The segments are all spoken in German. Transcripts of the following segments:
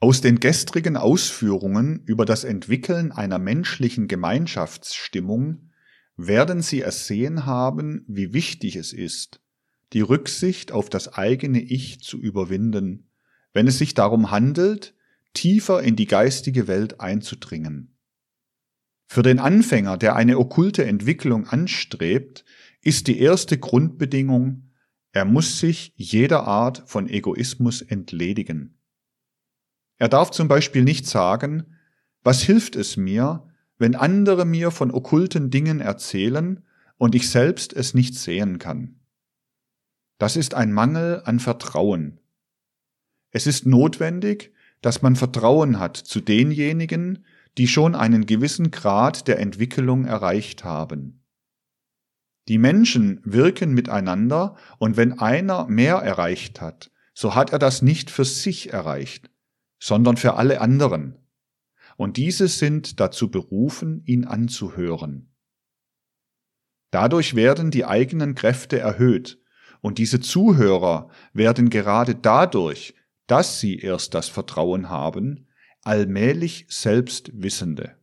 Aus den gestrigen Ausführungen über das Entwickeln einer menschlichen Gemeinschaftsstimmung werden Sie ersehen haben, wie wichtig es ist, die Rücksicht auf das eigene Ich zu überwinden, wenn es sich darum handelt, tiefer in die geistige Welt einzudringen. Für den Anfänger, der eine okkulte Entwicklung anstrebt, ist die erste Grundbedingung, er muss sich jeder Art von Egoismus entledigen. Er darf zum Beispiel nicht sagen, was hilft es mir, wenn andere mir von okkulten Dingen erzählen und ich selbst es nicht sehen kann. Das ist ein Mangel an Vertrauen. Es ist notwendig, dass man Vertrauen hat zu denjenigen, die schon einen gewissen Grad der Entwicklung erreicht haben. Die Menschen wirken miteinander und wenn einer mehr erreicht hat, so hat er das nicht für sich erreicht, sondern für alle anderen. Und diese sind dazu berufen, ihn anzuhören. Dadurch werden die eigenen Kräfte erhöht, und diese Zuhörer werden gerade dadurch, dass sie erst das Vertrauen haben, allmählich Selbstwissende.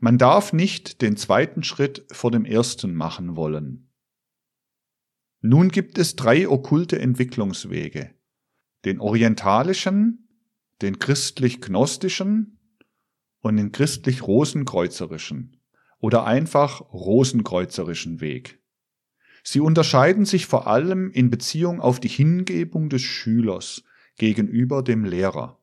Man darf nicht den zweiten Schritt vor dem ersten machen wollen. Nun gibt es drei okkulte Entwicklungswege. Den orientalischen, den christlich-gnostischen und den christlich-rosenkreuzerischen oder einfach rosenkreuzerischen Weg. Sie unterscheiden sich vor allem in Beziehung auf die Hingebung des Schülers gegenüber dem Lehrer.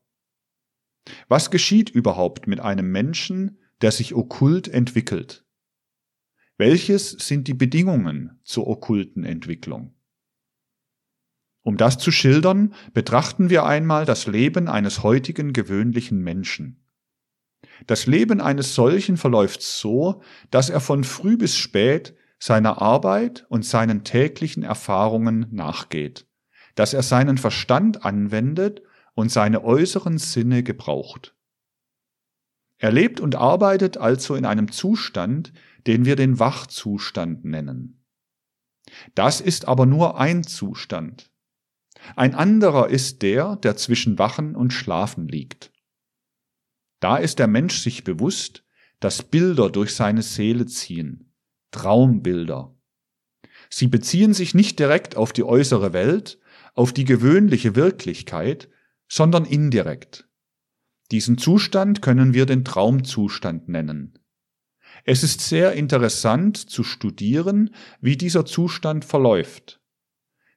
Was geschieht überhaupt mit einem Menschen, der sich okkult entwickelt? Welches sind die Bedingungen zur okkulten Entwicklung? Um das zu schildern, betrachten wir einmal das Leben eines heutigen gewöhnlichen Menschen. Das Leben eines solchen verläuft so, dass er von früh bis spät seiner Arbeit und seinen täglichen Erfahrungen nachgeht, dass er seinen Verstand anwendet und seine äußeren Sinne gebraucht. Er lebt und arbeitet also in einem Zustand, den wir den Wachzustand nennen. Das ist aber nur ein Zustand. Ein anderer ist der, der zwischen Wachen und Schlafen liegt. Da ist der Mensch sich bewusst, dass Bilder durch seine Seele ziehen, Traumbilder. Sie beziehen sich nicht direkt auf die äußere Welt, auf die gewöhnliche Wirklichkeit, sondern indirekt. Diesen Zustand können wir den Traumzustand nennen. Es ist sehr interessant zu studieren, wie dieser Zustand verläuft.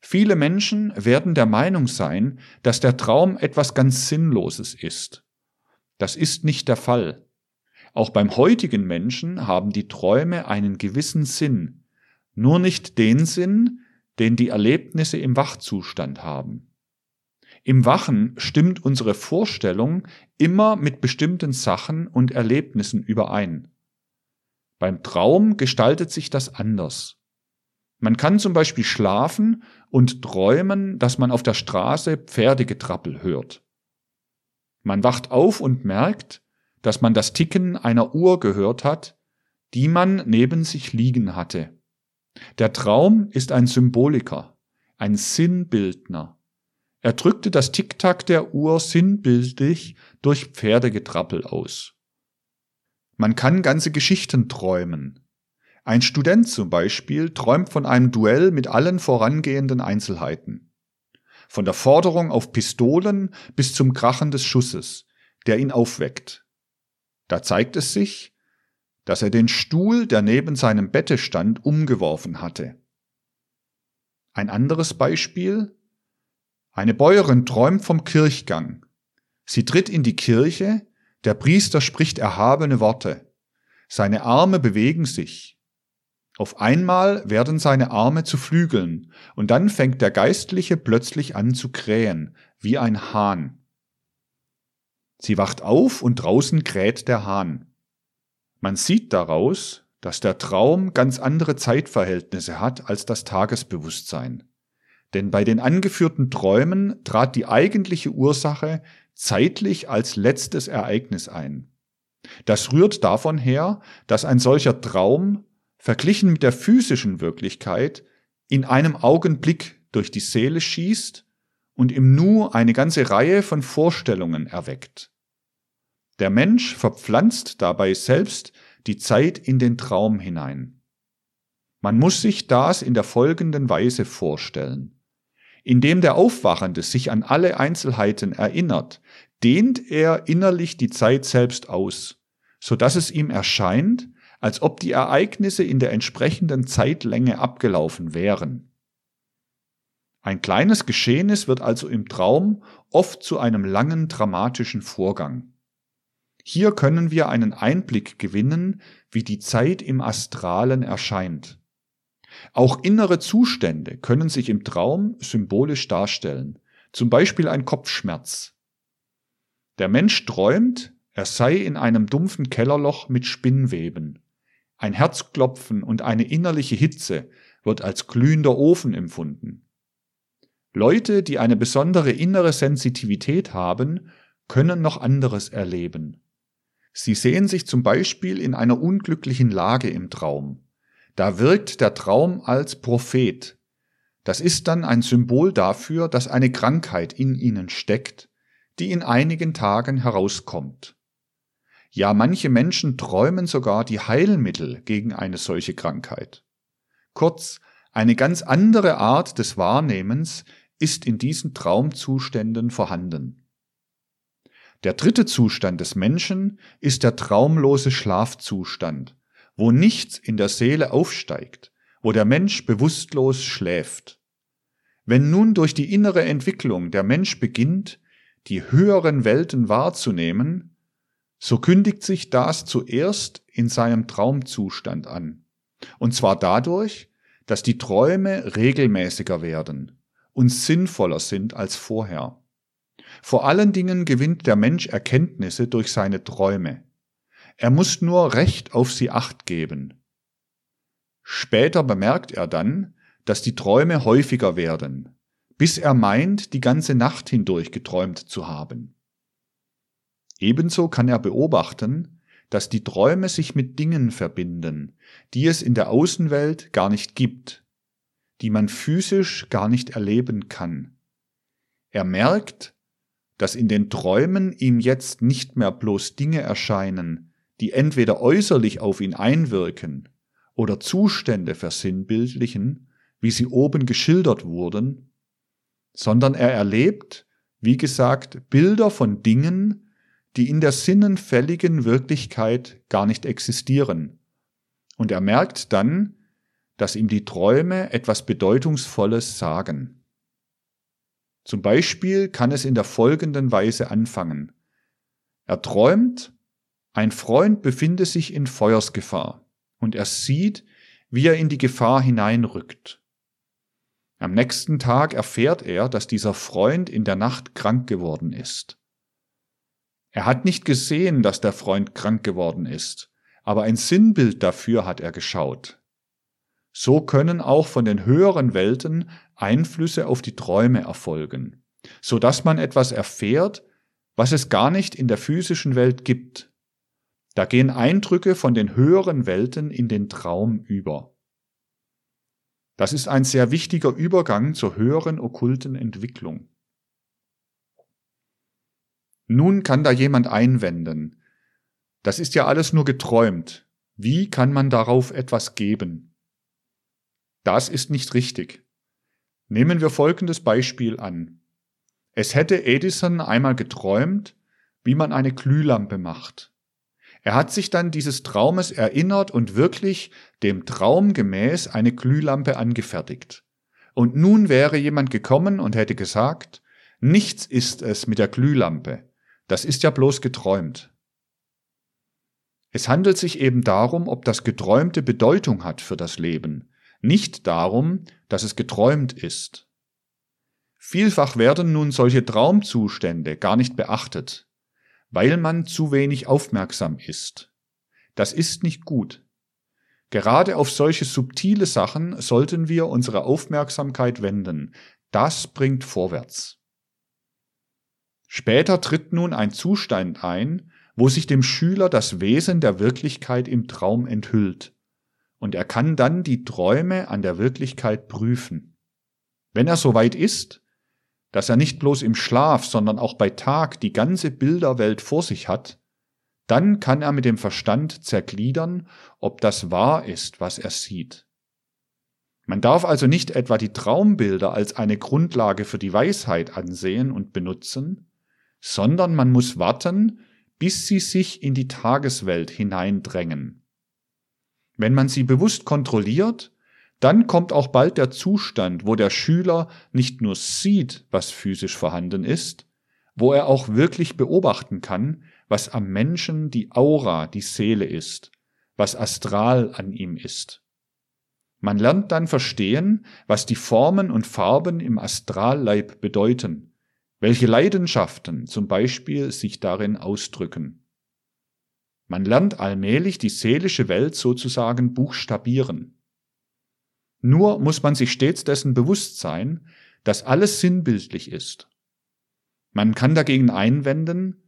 Viele Menschen werden der Meinung sein, dass der Traum etwas ganz Sinnloses ist. Das ist nicht der Fall. Auch beim heutigen Menschen haben die Träume einen gewissen Sinn, nur nicht den Sinn, den die Erlebnisse im Wachzustand haben. Im Wachen stimmt unsere Vorstellung immer mit bestimmten Sachen und Erlebnissen überein. Beim Traum gestaltet sich das anders. Man kann zum Beispiel schlafen und träumen, dass man auf der Straße Pferdegetrappel hört. Man wacht auf und merkt, dass man das Ticken einer Uhr gehört hat, die man neben sich liegen hatte. Der Traum ist ein Symboliker, ein Sinnbildner. Er drückte das Ticktack der Uhr sinnbildlich durch Pferdegetrappel aus. Man kann ganze Geschichten träumen, ein Student zum Beispiel träumt von einem Duell mit allen vorangehenden Einzelheiten. Von der Forderung auf Pistolen bis zum Krachen des Schusses, der ihn aufweckt. Da zeigt es sich, dass er den Stuhl, der neben seinem Bette stand, umgeworfen hatte. Ein anderes Beispiel. Eine Bäuerin träumt vom Kirchgang. Sie tritt in die Kirche, der Priester spricht erhabene Worte. Seine Arme bewegen sich. Auf einmal werden seine Arme zu Flügeln, und dann fängt der Geistliche plötzlich an zu krähen, wie ein Hahn. Sie wacht auf und draußen kräht der Hahn. Man sieht daraus, dass der Traum ganz andere Zeitverhältnisse hat als das Tagesbewusstsein. Denn bei den angeführten Träumen trat die eigentliche Ursache zeitlich als letztes Ereignis ein. Das rührt davon her, dass ein solcher Traum verglichen mit der physischen Wirklichkeit in einem Augenblick durch die Seele schießt und im Nu eine ganze Reihe von Vorstellungen erweckt. Der Mensch verpflanzt dabei selbst die Zeit in den Traum hinein. Man muss sich das in der folgenden Weise vorstellen. Indem der Aufwachende sich an alle Einzelheiten erinnert, dehnt er innerlich die Zeit selbst aus, so dass es ihm erscheint, als ob die Ereignisse in der entsprechenden Zeitlänge abgelaufen wären. Ein kleines Geschehnis wird also im Traum oft zu einem langen dramatischen Vorgang. Hier können wir einen Einblick gewinnen, wie die Zeit im Astralen erscheint. Auch innere Zustände können sich im Traum symbolisch darstellen, zum Beispiel ein Kopfschmerz. Der Mensch träumt, er sei in einem dumpfen Kellerloch mit Spinnweben. Ein Herzklopfen und eine innerliche Hitze wird als glühender Ofen empfunden. Leute, die eine besondere innere Sensitivität haben, können noch anderes erleben. Sie sehen sich zum Beispiel in einer unglücklichen Lage im Traum. Da wirkt der Traum als Prophet. Das ist dann ein Symbol dafür, dass eine Krankheit in ihnen steckt, die in einigen Tagen herauskommt. Ja, manche Menschen träumen sogar die Heilmittel gegen eine solche Krankheit. Kurz, eine ganz andere Art des Wahrnehmens ist in diesen Traumzuständen vorhanden. Der dritte Zustand des Menschen ist der traumlose Schlafzustand, wo nichts in der Seele aufsteigt, wo der Mensch bewusstlos schläft. Wenn nun durch die innere Entwicklung der Mensch beginnt, die höheren Welten wahrzunehmen, so kündigt sich das zuerst in seinem Traumzustand an. Und zwar dadurch, dass die Träume regelmäßiger werden und sinnvoller sind als vorher. Vor allen Dingen gewinnt der Mensch Erkenntnisse durch seine Träume. Er muss nur recht auf sie acht geben. Später bemerkt er dann, dass die Träume häufiger werden, bis er meint, die ganze Nacht hindurch geträumt zu haben. Ebenso kann er beobachten, dass die Träume sich mit Dingen verbinden, die es in der Außenwelt gar nicht gibt, die man physisch gar nicht erleben kann. Er merkt, dass in den Träumen ihm jetzt nicht mehr bloß Dinge erscheinen, die entweder äußerlich auf ihn einwirken oder Zustände versinnbildlichen, wie sie oben geschildert wurden, sondern er erlebt, wie gesagt, Bilder von Dingen, die in der sinnenfälligen Wirklichkeit gar nicht existieren. Und er merkt dann, dass ihm die Träume etwas Bedeutungsvolles sagen. Zum Beispiel kann es in der folgenden Weise anfangen. Er träumt, ein Freund befinde sich in Feuersgefahr und er sieht, wie er in die Gefahr hineinrückt. Am nächsten Tag erfährt er, dass dieser Freund in der Nacht krank geworden ist. Er hat nicht gesehen, dass der Freund krank geworden ist, aber ein Sinnbild dafür hat er geschaut. So können auch von den höheren Welten Einflüsse auf die Träume erfolgen, so dass man etwas erfährt, was es gar nicht in der physischen Welt gibt. Da gehen Eindrücke von den höheren Welten in den Traum über. Das ist ein sehr wichtiger Übergang zur höheren okkulten Entwicklung. Nun kann da jemand einwenden. Das ist ja alles nur geträumt. Wie kann man darauf etwas geben? Das ist nicht richtig. Nehmen wir folgendes Beispiel an. Es hätte Edison einmal geträumt, wie man eine Glühlampe macht. Er hat sich dann dieses Traumes erinnert und wirklich dem Traum gemäß eine Glühlampe angefertigt. Und nun wäre jemand gekommen und hätte gesagt, nichts ist es mit der Glühlampe. Das ist ja bloß geträumt. Es handelt sich eben darum, ob das Geträumte Bedeutung hat für das Leben, nicht darum, dass es geträumt ist. Vielfach werden nun solche Traumzustände gar nicht beachtet, weil man zu wenig aufmerksam ist. Das ist nicht gut. Gerade auf solche subtile Sachen sollten wir unsere Aufmerksamkeit wenden. Das bringt vorwärts. Später tritt nun ein Zustand ein, wo sich dem Schüler das Wesen der Wirklichkeit im Traum enthüllt, und er kann dann die Träume an der Wirklichkeit prüfen. Wenn er soweit ist, dass er nicht bloß im Schlaf, sondern auch bei Tag die ganze Bilderwelt vor sich hat, dann kann er mit dem Verstand zergliedern, ob das wahr ist, was er sieht. Man darf also nicht etwa die Traumbilder als eine Grundlage für die Weisheit ansehen und benutzen, sondern man muss warten, bis sie sich in die Tageswelt hineindrängen. Wenn man sie bewusst kontrolliert, dann kommt auch bald der Zustand, wo der Schüler nicht nur sieht, was physisch vorhanden ist, wo er auch wirklich beobachten kann, was am Menschen die Aura, die Seele ist, was astral an ihm ist. Man lernt dann verstehen, was die Formen und Farben im Astralleib bedeuten, welche Leidenschaften zum Beispiel sich darin ausdrücken. Man lernt allmählich die seelische Welt sozusagen buchstabieren. Nur muss man sich stets dessen bewusst sein, dass alles sinnbildlich ist. Man kann dagegen einwenden,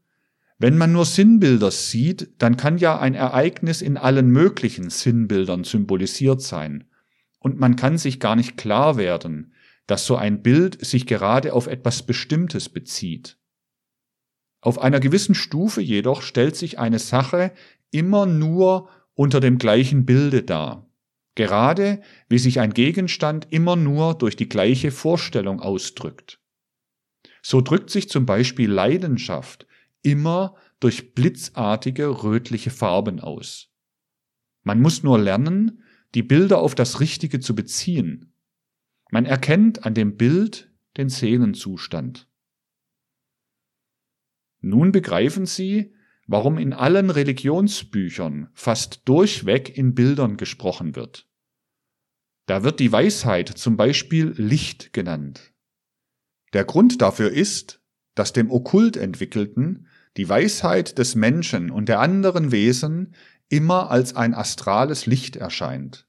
wenn man nur Sinnbilder sieht, dann kann ja ein Ereignis in allen möglichen Sinnbildern symbolisiert sein, und man kann sich gar nicht klar werden, dass so ein Bild sich gerade auf etwas Bestimmtes bezieht. Auf einer gewissen Stufe jedoch stellt sich eine Sache immer nur unter dem gleichen Bilde dar, gerade wie sich ein Gegenstand immer nur durch die gleiche Vorstellung ausdrückt. So drückt sich zum Beispiel Leidenschaft immer durch blitzartige rötliche Farben aus. Man muss nur lernen, die Bilder auf das Richtige zu beziehen. Man erkennt an dem Bild den Seelenzustand. Nun begreifen Sie, warum in allen Religionsbüchern fast durchweg in Bildern gesprochen wird. Da wird die Weisheit zum Beispiel Licht genannt. Der Grund dafür ist, dass dem okkult entwickelten die Weisheit des Menschen und der anderen Wesen immer als ein astrales Licht erscheint.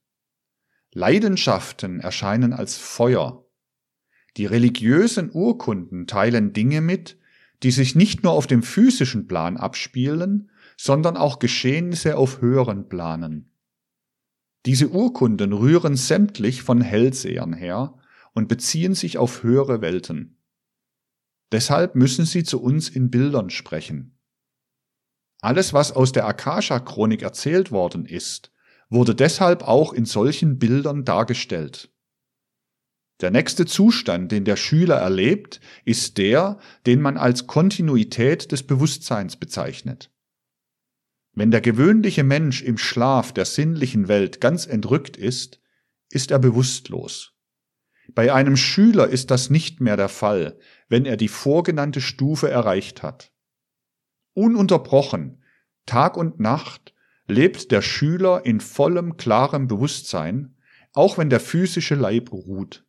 Leidenschaften erscheinen als Feuer. Die religiösen Urkunden teilen Dinge mit, die sich nicht nur auf dem physischen Plan abspielen, sondern auch Geschehnisse auf höheren Planen. Diese Urkunden rühren sämtlich von Hellsehern her und beziehen sich auf höhere Welten. Deshalb müssen sie zu uns in Bildern sprechen. Alles, was aus der Akasha-Chronik erzählt worden ist, wurde deshalb auch in solchen Bildern dargestellt. Der nächste Zustand, den der Schüler erlebt, ist der, den man als Kontinuität des Bewusstseins bezeichnet. Wenn der gewöhnliche Mensch im Schlaf der sinnlichen Welt ganz entrückt ist, ist er bewusstlos. Bei einem Schüler ist das nicht mehr der Fall, wenn er die vorgenannte Stufe erreicht hat. Ununterbrochen, Tag und Nacht, lebt der Schüler in vollem klarem Bewusstsein, auch wenn der physische Leib ruht.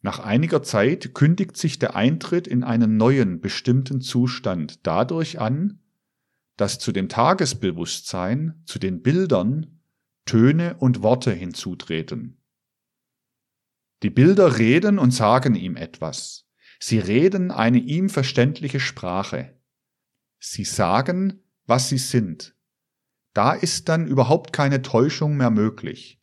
Nach einiger Zeit kündigt sich der Eintritt in einen neuen bestimmten Zustand dadurch an, dass zu dem Tagesbewusstsein, zu den Bildern, Töne und Worte hinzutreten. Die Bilder reden und sagen ihm etwas. Sie reden eine ihm verständliche Sprache. Sie sagen, was sie sind. Da ist dann überhaupt keine Täuschung mehr möglich.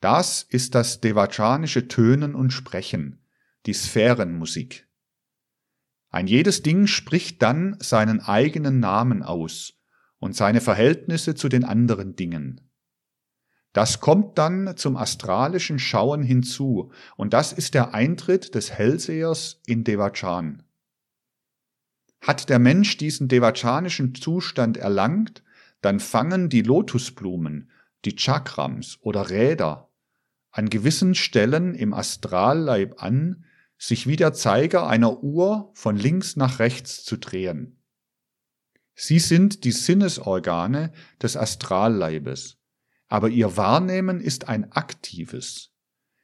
Das ist das devachanische Tönen und Sprechen, die Sphärenmusik. Ein jedes Ding spricht dann seinen eigenen Namen aus und seine Verhältnisse zu den anderen Dingen. Das kommt dann zum astralischen Schauen hinzu, und das ist der Eintritt des Hellsehers in Devachan. Hat der Mensch diesen devachanischen Zustand erlangt, dann fangen die Lotusblumen, die Chakrams oder Räder an gewissen Stellen im Astralleib an, sich wie der Zeiger einer Uhr von links nach rechts zu drehen. Sie sind die Sinnesorgane des Astralleibes aber ihr Wahrnehmen ist ein aktives.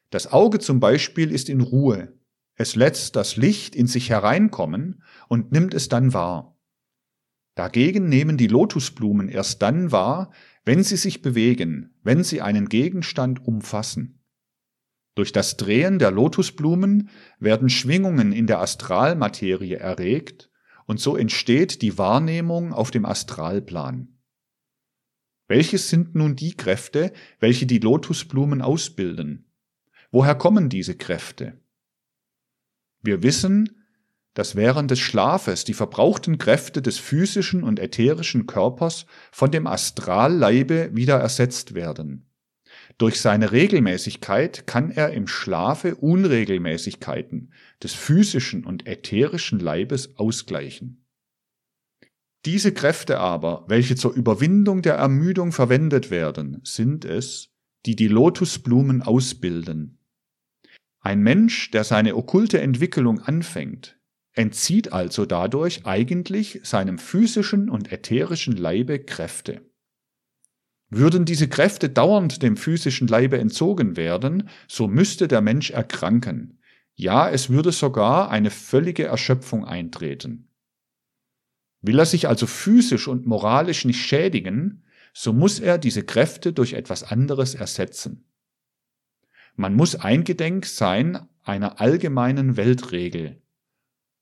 Das Auge zum Beispiel ist in Ruhe. Es lässt das Licht in sich hereinkommen und nimmt es dann wahr. Dagegen nehmen die Lotusblumen erst dann wahr, wenn sie sich bewegen, wenn sie einen Gegenstand umfassen. Durch das Drehen der Lotusblumen werden Schwingungen in der Astralmaterie erregt und so entsteht die Wahrnehmung auf dem Astralplan. Welches sind nun die Kräfte, welche die Lotusblumen ausbilden? Woher kommen diese Kräfte? Wir wissen, dass während des Schlafes die verbrauchten Kräfte des physischen und ätherischen Körpers von dem Astralleibe wieder ersetzt werden. Durch seine Regelmäßigkeit kann er im Schlafe Unregelmäßigkeiten des physischen und ätherischen Leibes ausgleichen. Diese Kräfte aber, welche zur Überwindung der Ermüdung verwendet werden, sind es, die die Lotusblumen ausbilden. Ein Mensch, der seine okkulte Entwicklung anfängt, entzieht also dadurch eigentlich seinem physischen und ätherischen Leibe Kräfte. Würden diese Kräfte dauernd dem physischen Leibe entzogen werden, so müsste der Mensch erkranken. Ja, es würde sogar eine völlige Erschöpfung eintreten. Will er sich also physisch und moralisch nicht schädigen, so muss er diese Kräfte durch etwas anderes ersetzen. Man muss eingedenk sein einer allgemeinen Weltregel,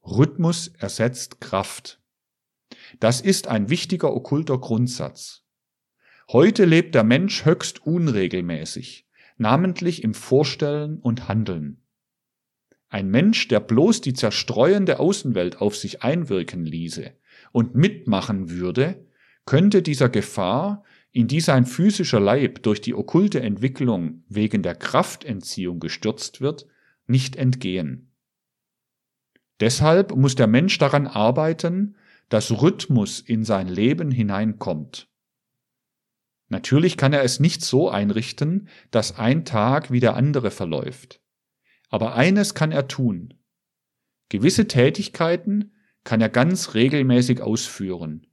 Rhythmus ersetzt Kraft. Das ist ein wichtiger okkulter Grundsatz. Heute lebt der Mensch höchst unregelmäßig, namentlich im Vorstellen und Handeln. Ein Mensch, der bloß die zerstreuende Außenwelt auf sich einwirken ließe und mitmachen würde, könnte dieser Gefahr, in die sein physischer Leib durch die okkulte Entwicklung wegen der Kraftentziehung gestürzt wird, nicht entgehen. Deshalb muss der Mensch daran arbeiten, dass Rhythmus in sein Leben hineinkommt. Natürlich kann er es nicht so einrichten, dass ein Tag wie der andere verläuft. Aber eines kann er tun. Gewisse Tätigkeiten kann er ganz regelmäßig ausführen.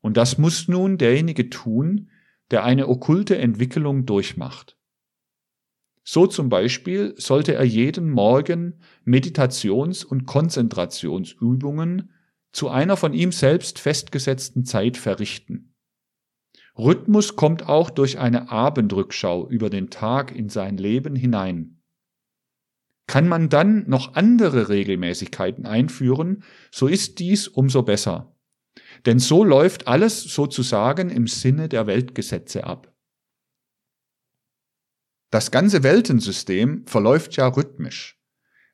Und das muss nun derjenige tun, der eine okkulte Entwicklung durchmacht. So zum Beispiel sollte er jeden Morgen Meditations- und Konzentrationsübungen zu einer von ihm selbst festgesetzten Zeit verrichten. Rhythmus kommt auch durch eine Abendrückschau über den Tag in sein Leben hinein. Kann man dann noch andere Regelmäßigkeiten einführen, so ist dies umso besser. Denn so läuft alles sozusagen im Sinne der Weltgesetze ab. Das ganze Weltensystem verläuft ja rhythmisch.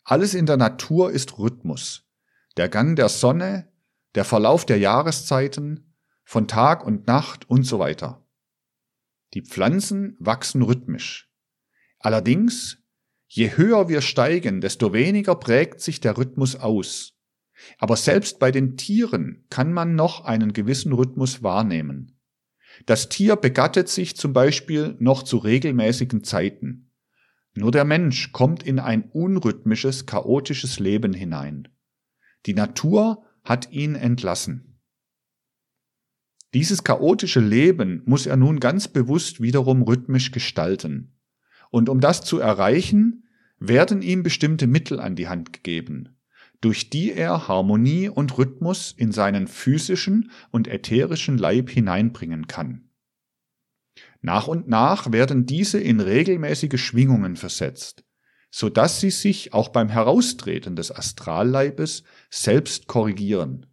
Alles in der Natur ist Rhythmus. Der Gang der Sonne, der Verlauf der Jahreszeiten, von Tag und Nacht und so weiter. Die Pflanzen wachsen rhythmisch. Allerdings, je höher wir steigen, desto weniger prägt sich der Rhythmus aus. Aber selbst bei den Tieren kann man noch einen gewissen Rhythmus wahrnehmen. Das Tier begattet sich zum Beispiel noch zu regelmäßigen Zeiten. Nur der Mensch kommt in ein unrhythmisches, chaotisches Leben hinein. Die Natur hat ihn entlassen. Dieses chaotische Leben muss er nun ganz bewusst wiederum rhythmisch gestalten. Und um das zu erreichen, werden ihm bestimmte Mittel an die Hand gegeben durch die er Harmonie und Rhythmus in seinen physischen und ätherischen Leib hineinbringen kann. Nach und nach werden diese in regelmäßige Schwingungen versetzt, so dass sie sich auch beim Heraustreten des Astralleibes selbst korrigieren.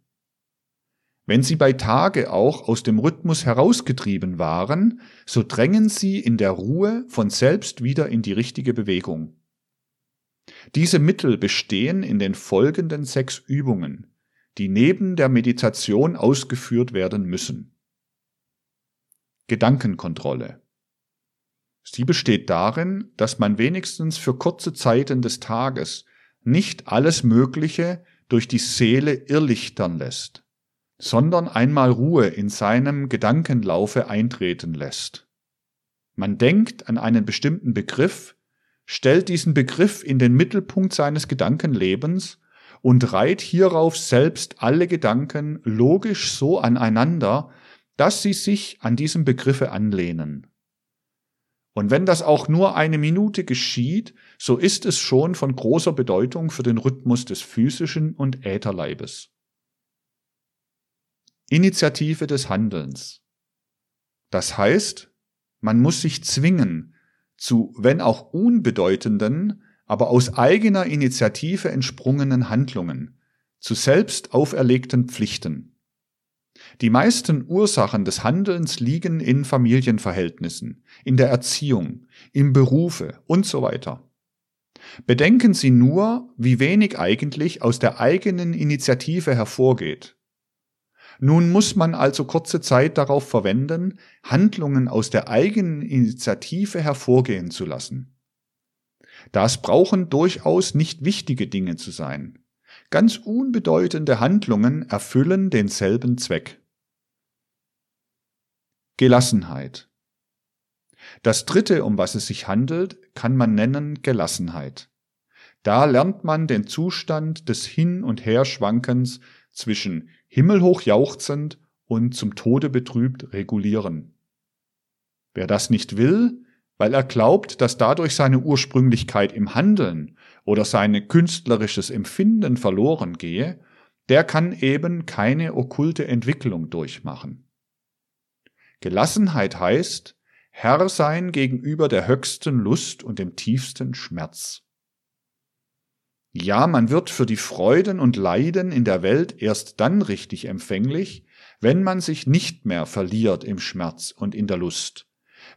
Wenn sie bei Tage auch aus dem Rhythmus herausgetrieben waren, so drängen sie in der Ruhe von selbst wieder in die richtige Bewegung. Diese Mittel bestehen in den folgenden sechs Übungen, die neben der Meditation ausgeführt werden müssen. Gedankenkontrolle. Sie besteht darin, dass man wenigstens für kurze Zeiten des Tages nicht alles Mögliche durch die Seele irrlichtern lässt, sondern einmal Ruhe in seinem Gedankenlaufe eintreten lässt. Man denkt an einen bestimmten Begriff, stellt diesen Begriff in den Mittelpunkt seines Gedankenlebens und reiht hierauf selbst alle Gedanken logisch so aneinander, dass sie sich an diesem Begriffe anlehnen. Und wenn das auch nur eine Minute geschieht, so ist es schon von großer Bedeutung für den Rhythmus des physischen und Ätherleibes. Initiative des Handelns. Das heißt, man muss sich zwingen, zu, wenn auch unbedeutenden, aber aus eigener Initiative entsprungenen Handlungen, zu selbst auferlegten Pflichten. Die meisten Ursachen des Handelns liegen in Familienverhältnissen, in der Erziehung, im Berufe und so weiter. Bedenken Sie nur, wie wenig eigentlich aus der eigenen Initiative hervorgeht. Nun muss man also kurze Zeit darauf verwenden, Handlungen aus der eigenen Initiative hervorgehen zu lassen. Das brauchen durchaus nicht wichtige Dinge zu sein. Ganz unbedeutende Handlungen erfüllen denselben Zweck. Gelassenheit. Das dritte, um was es sich handelt, kann man nennen Gelassenheit. Da lernt man den Zustand des Hin- und Herschwankens zwischen himmelhoch jauchzend und zum Tode betrübt regulieren. Wer das nicht will, weil er glaubt, dass dadurch seine Ursprünglichkeit im Handeln oder sein künstlerisches Empfinden verloren gehe, der kann eben keine okkulte Entwicklung durchmachen. Gelassenheit heißt, Herr sein gegenüber der höchsten Lust und dem tiefsten Schmerz. Ja, man wird für die Freuden und Leiden in der Welt erst dann richtig empfänglich, wenn man sich nicht mehr verliert im Schmerz und in der Lust,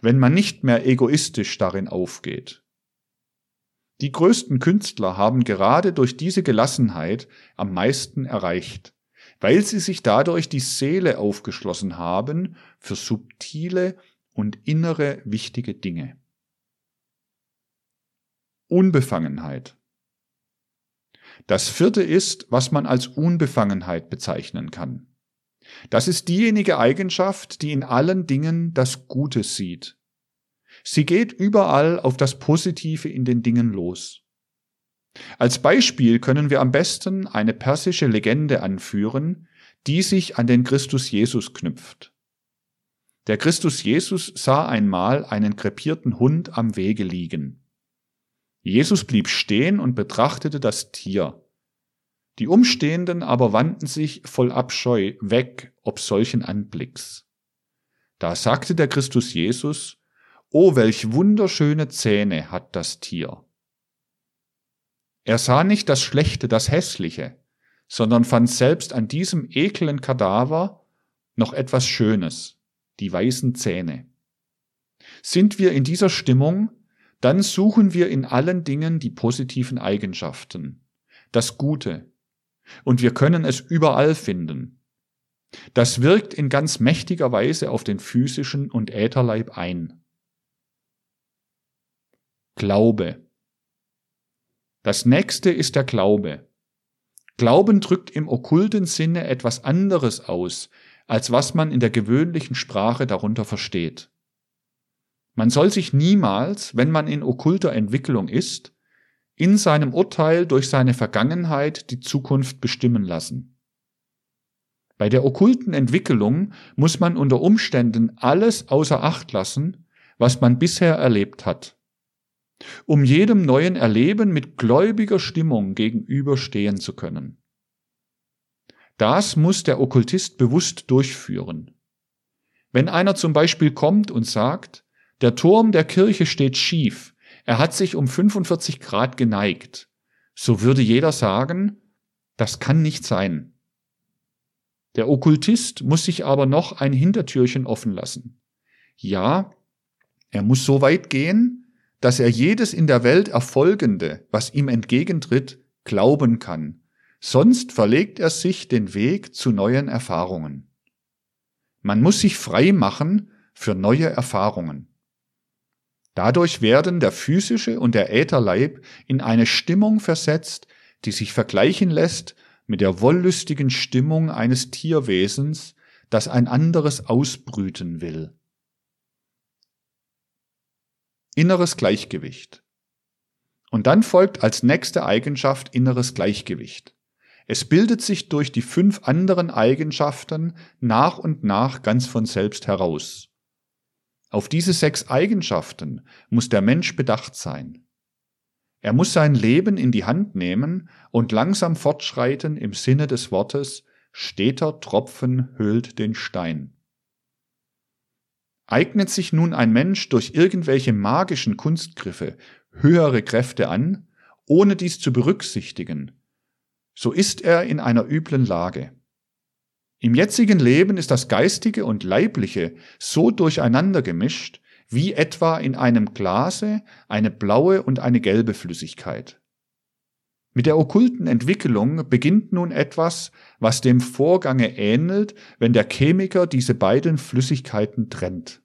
wenn man nicht mehr egoistisch darin aufgeht. Die größten Künstler haben gerade durch diese Gelassenheit am meisten erreicht, weil sie sich dadurch die Seele aufgeschlossen haben für subtile und innere wichtige Dinge. Unbefangenheit das vierte ist, was man als Unbefangenheit bezeichnen kann. Das ist diejenige Eigenschaft, die in allen Dingen das Gute sieht. Sie geht überall auf das Positive in den Dingen los. Als Beispiel können wir am besten eine persische Legende anführen, die sich an den Christus Jesus knüpft. Der Christus Jesus sah einmal einen krepierten Hund am Wege liegen. Jesus blieb stehen und betrachtete das Tier. Die Umstehenden aber wandten sich voll Abscheu weg ob solchen Anblicks. Da sagte der Christus Jesus, O welch wunderschöne Zähne hat das Tier. Er sah nicht das Schlechte, das Hässliche, sondern fand selbst an diesem eklen Kadaver noch etwas Schönes, die weißen Zähne. Sind wir in dieser Stimmung, dann suchen wir in allen Dingen die positiven Eigenschaften, das Gute, und wir können es überall finden. Das wirkt in ganz mächtiger Weise auf den physischen und Ätherleib ein. Glaube. Das nächste ist der Glaube. Glauben drückt im okkulten Sinne etwas anderes aus, als was man in der gewöhnlichen Sprache darunter versteht. Man soll sich niemals, wenn man in okkulter Entwicklung ist, in seinem Urteil durch seine Vergangenheit die Zukunft bestimmen lassen. Bei der okkulten Entwicklung muss man unter Umständen alles außer Acht lassen, was man bisher erlebt hat, um jedem neuen Erleben mit gläubiger Stimmung gegenüberstehen zu können. Das muss der Okkultist bewusst durchführen. Wenn einer zum Beispiel kommt und sagt, der Turm der Kirche steht schief. Er hat sich um 45 Grad geneigt. So würde jeder sagen, das kann nicht sein. Der Okkultist muss sich aber noch ein Hintertürchen offen lassen. Ja, er muss so weit gehen, dass er jedes in der Welt Erfolgende, was ihm entgegentritt, glauben kann. Sonst verlegt er sich den Weg zu neuen Erfahrungen. Man muss sich frei machen für neue Erfahrungen. Dadurch werden der physische und der Ätherleib in eine Stimmung versetzt, die sich vergleichen lässt mit der wollüstigen Stimmung eines Tierwesens, das ein anderes ausbrüten will. Inneres Gleichgewicht. Und dann folgt als nächste Eigenschaft inneres Gleichgewicht. Es bildet sich durch die fünf anderen Eigenschaften nach und nach ganz von selbst heraus. Auf diese sechs Eigenschaften muss der Mensch bedacht sein. Er muss sein Leben in die Hand nehmen und langsam fortschreiten im Sinne des Wortes, steter Tropfen höhlt den Stein. Eignet sich nun ein Mensch durch irgendwelche magischen Kunstgriffe höhere Kräfte an, ohne dies zu berücksichtigen, so ist er in einer üblen Lage. Im jetzigen Leben ist das Geistige und Leibliche so durcheinander gemischt, wie etwa in einem Glase eine blaue und eine gelbe Flüssigkeit. Mit der okkulten Entwicklung beginnt nun etwas, was dem Vorgange ähnelt, wenn der Chemiker diese beiden Flüssigkeiten trennt.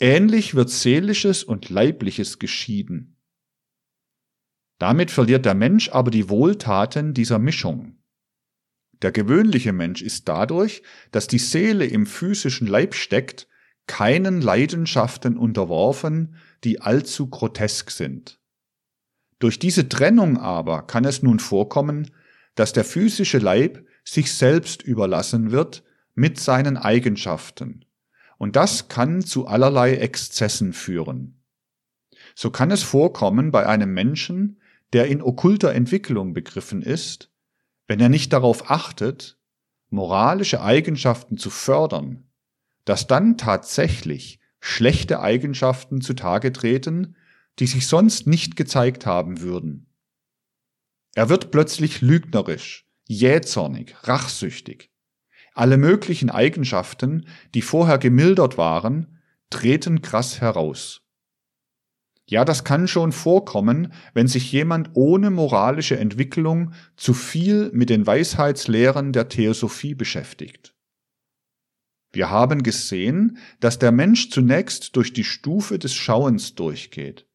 Ähnlich wird Seelisches und Leibliches geschieden. Damit verliert der Mensch aber die Wohltaten dieser Mischung. Der gewöhnliche Mensch ist dadurch, dass die Seele im physischen Leib steckt, keinen Leidenschaften unterworfen, die allzu grotesk sind. Durch diese Trennung aber kann es nun vorkommen, dass der physische Leib sich selbst überlassen wird mit seinen Eigenschaften. Und das kann zu allerlei Exzessen führen. So kann es vorkommen bei einem Menschen, der in okkulter Entwicklung begriffen ist, wenn er nicht darauf achtet, moralische Eigenschaften zu fördern, dass dann tatsächlich schlechte Eigenschaften zutage treten, die sich sonst nicht gezeigt haben würden. Er wird plötzlich lügnerisch, jähzornig, rachsüchtig. Alle möglichen Eigenschaften, die vorher gemildert waren, treten krass heraus. Ja, das kann schon vorkommen, wenn sich jemand ohne moralische Entwicklung zu viel mit den Weisheitslehren der Theosophie beschäftigt. Wir haben gesehen, dass der Mensch zunächst durch die Stufe des Schauens durchgeht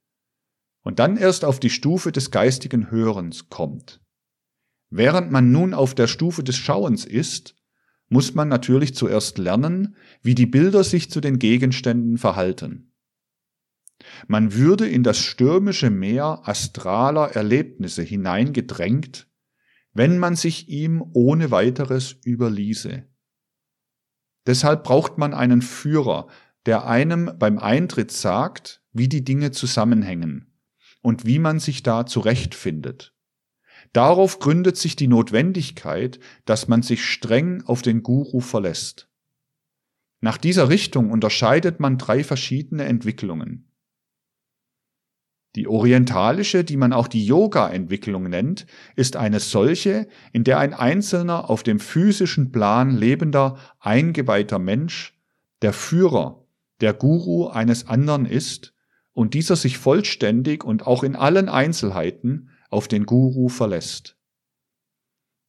und dann erst auf die Stufe des geistigen Hörens kommt. Während man nun auf der Stufe des Schauens ist, muss man natürlich zuerst lernen, wie die Bilder sich zu den Gegenständen verhalten. Man würde in das stürmische Meer astraler Erlebnisse hineingedrängt, wenn man sich ihm ohne weiteres überließe. Deshalb braucht man einen Führer, der einem beim Eintritt sagt, wie die Dinge zusammenhängen und wie man sich da zurechtfindet. Darauf gründet sich die Notwendigkeit, dass man sich streng auf den Guru verlässt. Nach dieser Richtung unterscheidet man drei verschiedene Entwicklungen. Die orientalische, die man auch die Yoga-Entwicklung nennt, ist eine solche, in der ein einzelner auf dem physischen Plan lebender, eingeweihter Mensch der Führer, der Guru eines anderen ist und dieser sich vollständig und auch in allen Einzelheiten auf den Guru verlässt.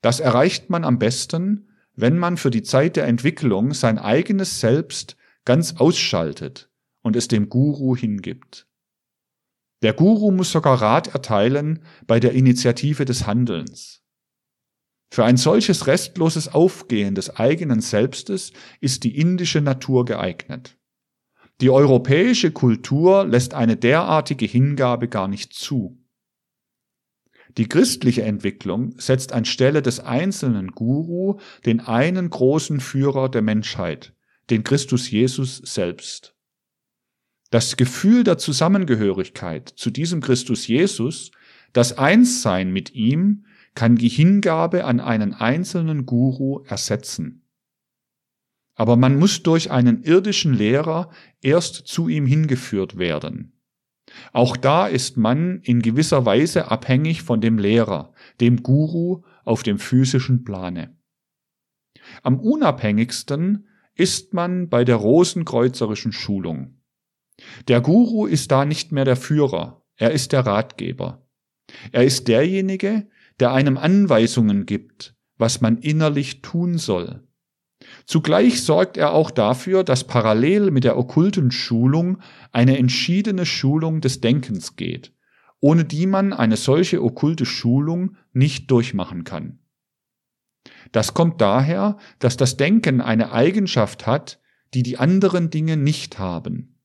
Das erreicht man am besten, wenn man für die Zeit der Entwicklung sein eigenes Selbst ganz ausschaltet und es dem Guru hingibt. Der Guru muss sogar Rat erteilen bei der Initiative des Handelns. Für ein solches restloses Aufgehen des eigenen Selbstes ist die indische Natur geeignet. Die europäische Kultur lässt eine derartige Hingabe gar nicht zu. Die christliche Entwicklung setzt anstelle des einzelnen Guru den einen großen Führer der Menschheit, den Christus Jesus selbst. Das Gefühl der Zusammengehörigkeit zu diesem Christus Jesus, das Einssein mit ihm, kann die Hingabe an einen einzelnen Guru ersetzen. Aber man muss durch einen irdischen Lehrer erst zu ihm hingeführt werden. Auch da ist man in gewisser Weise abhängig von dem Lehrer, dem Guru auf dem physischen Plane. Am unabhängigsten ist man bei der rosenkreuzerischen Schulung. Der Guru ist da nicht mehr der Führer, er ist der Ratgeber. Er ist derjenige, der einem Anweisungen gibt, was man innerlich tun soll. Zugleich sorgt er auch dafür, dass parallel mit der okkulten Schulung eine entschiedene Schulung des Denkens geht, ohne die man eine solche okkulte Schulung nicht durchmachen kann. Das kommt daher, dass das Denken eine Eigenschaft hat, die die anderen Dinge nicht haben.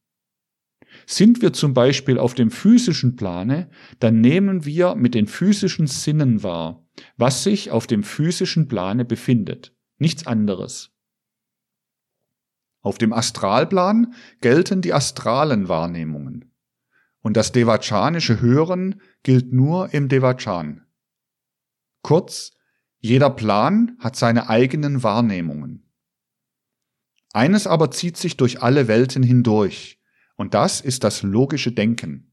Sind wir zum Beispiel auf dem physischen Plane, dann nehmen wir mit den physischen Sinnen wahr, was sich auf dem physischen Plane befindet, nichts anderes. Auf dem Astralplan gelten die astralen Wahrnehmungen. Und das devachanische Hören gilt nur im Devachan. Kurz, jeder Plan hat seine eigenen Wahrnehmungen. Eines aber zieht sich durch alle Welten hindurch, und das ist das logische Denken.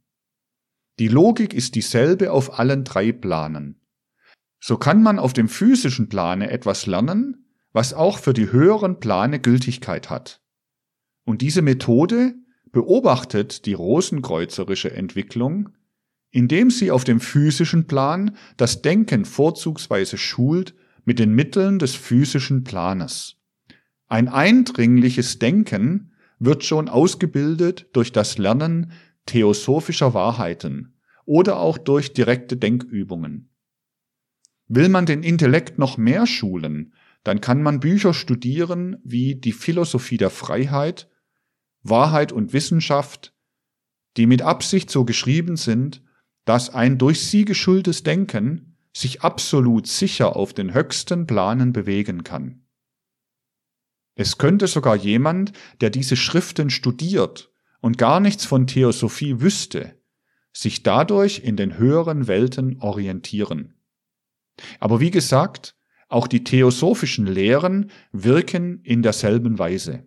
Die Logik ist dieselbe auf allen drei Planen. So kann man auf dem physischen Plane etwas lernen, was auch für die höheren Plane Gültigkeit hat. Und diese Methode beobachtet die rosenkreuzerische Entwicklung, indem sie auf dem physischen Plan das Denken vorzugsweise schult mit den Mitteln des physischen Planes. Ein eindringliches Denken wird schon ausgebildet durch das Lernen theosophischer Wahrheiten oder auch durch direkte Denkübungen. Will man den Intellekt noch mehr schulen, dann kann man Bücher studieren wie die Philosophie der Freiheit, Wahrheit und Wissenschaft, die mit Absicht so geschrieben sind, dass ein durch sie geschultes Denken sich absolut sicher auf den höchsten Planen bewegen kann. Es könnte sogar jemand, der diese Schriften studiert und gar nichts von Theosophie wüsste, sich dadurch in den höheren Welten orientieren. Aber wie gesagt, auch die theosophischen Lehren wirken in derselben Weise.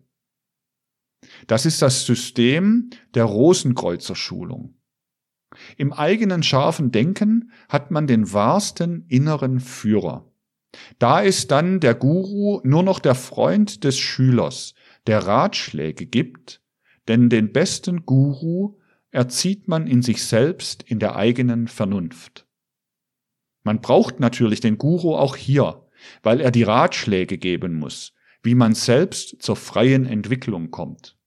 Das ist das System der Rosenkreuzerschulung. Im eigenen scharfen Denken hat man den wahrsten inneren Führer. Da ist dann der Guru nur noch der Freund des Schülers, der Ratschläge gibt, denn den besten Guru erzieht man in sich selbst in der eigenen Vernunft. Man braucht natürlich den Guru auch hier, weil er die Ratschläge geben muss, wie man selbst zur freien Entwicklung kommt.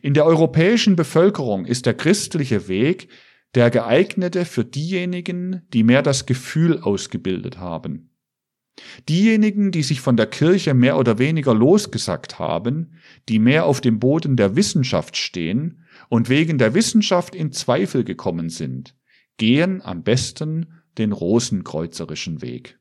In der europäischen Bevölkerung ist der christliche Weg der geeignete für diejenigen, die mehr das Gefühl ausgebildet haben. Diejenigen, die sich von der Kirche mehr oder weniger losgesagt haben, die mehr auf dem Boden der Wissenschaft stehen und wegen der Wissenschaft in Zweifel gekommen sind, gehen am besten den rosenkreuzerischen Weg.